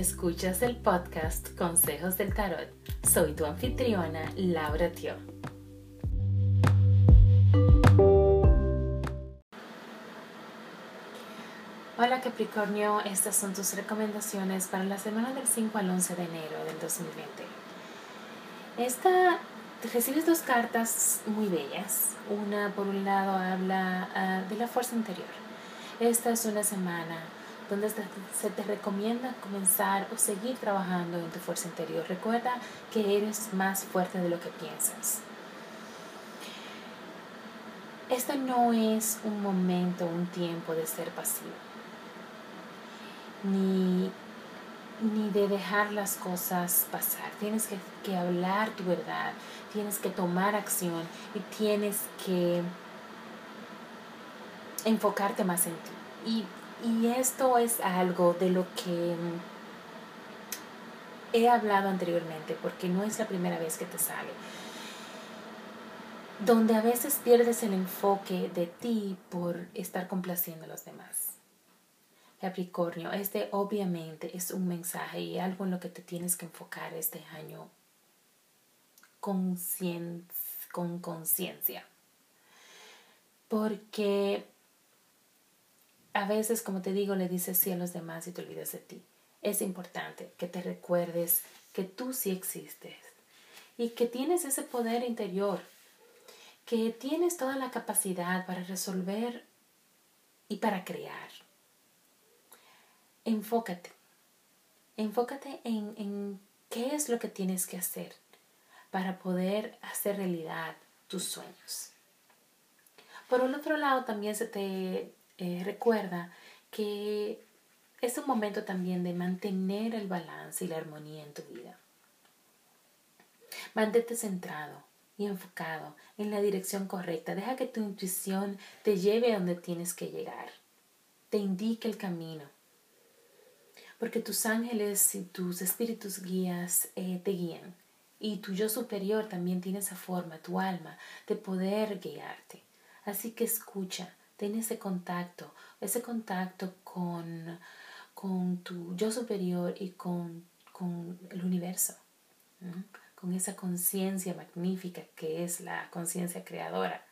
Escuchas el podcast Consejos del Tarot. Soy tu anfitriona, Laura Tio. Hola Capricornio, estas son tus recomendaciones para la semana del 5 al 11 de enero del 2020. Esta, recibes dos cartas muy bellas. Una, por un lado, habla ah, de la fuerza interior. Esta es una semana donde se te recomienda comenzar o seguir trabajando en tu fuerza interior. Recuerda que eres más fuerte de lo que piensas. Este no es un momento, un tiempo de ser pasivo, ni, ni de dejar las cosas pasar. Tienes que, que hablar tu verdad, tienes que tomar acción y tienes que enfocarte más en ti. Y esto es algo de lo que he hablado anteriormente, porque no es la primera vez que te sale. Donde a veces pierdes el enfoque de ti por estar complaciendo a los demás. Capricornio, este obviamente es un mensaje y algo en lo que te tienes que enfocar este año con conciencia. Porque a veces, como te digo, le dices sí a los demás y te olvidas de ti. Es importante que te recuerdes que tú sí existes y que tienes ese poder interior, que tienes toda la capacidad para resolver y para crear. Enfócate, enfócate en, en qué es lo que tienes que hacer para poder hacer realidad tus sueños. Por el otro lado, también se te eh, recuerda que es un momento también de mantener el balance y la armonía en tu vida. Mantente centrado y enfocado en la dirección correcta. Deja que tu intuición te lleve a donde tienes que llegar. Te indique el camino. Porque tus ángeles y tus espíritus guías eh, te guían. Y tu yo superior también tiene esa forma, tu alma, de poder guiarte. Así que escucha, ten ese contacto, ese contacto con, con tu yo superior y con, con el universo, con esa conciencia magnífica que es la conciencia creadora.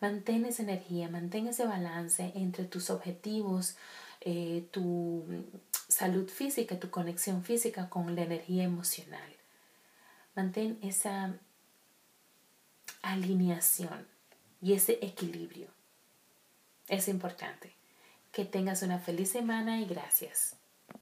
Mantén esa energía, mantén ese balance entre tus objetivos, eh, tu salud física, tu conexión física con la energía emocional. Mantén esa alineación y ese equilibrio. Es importante. Que tengas una feliz semana y gracias.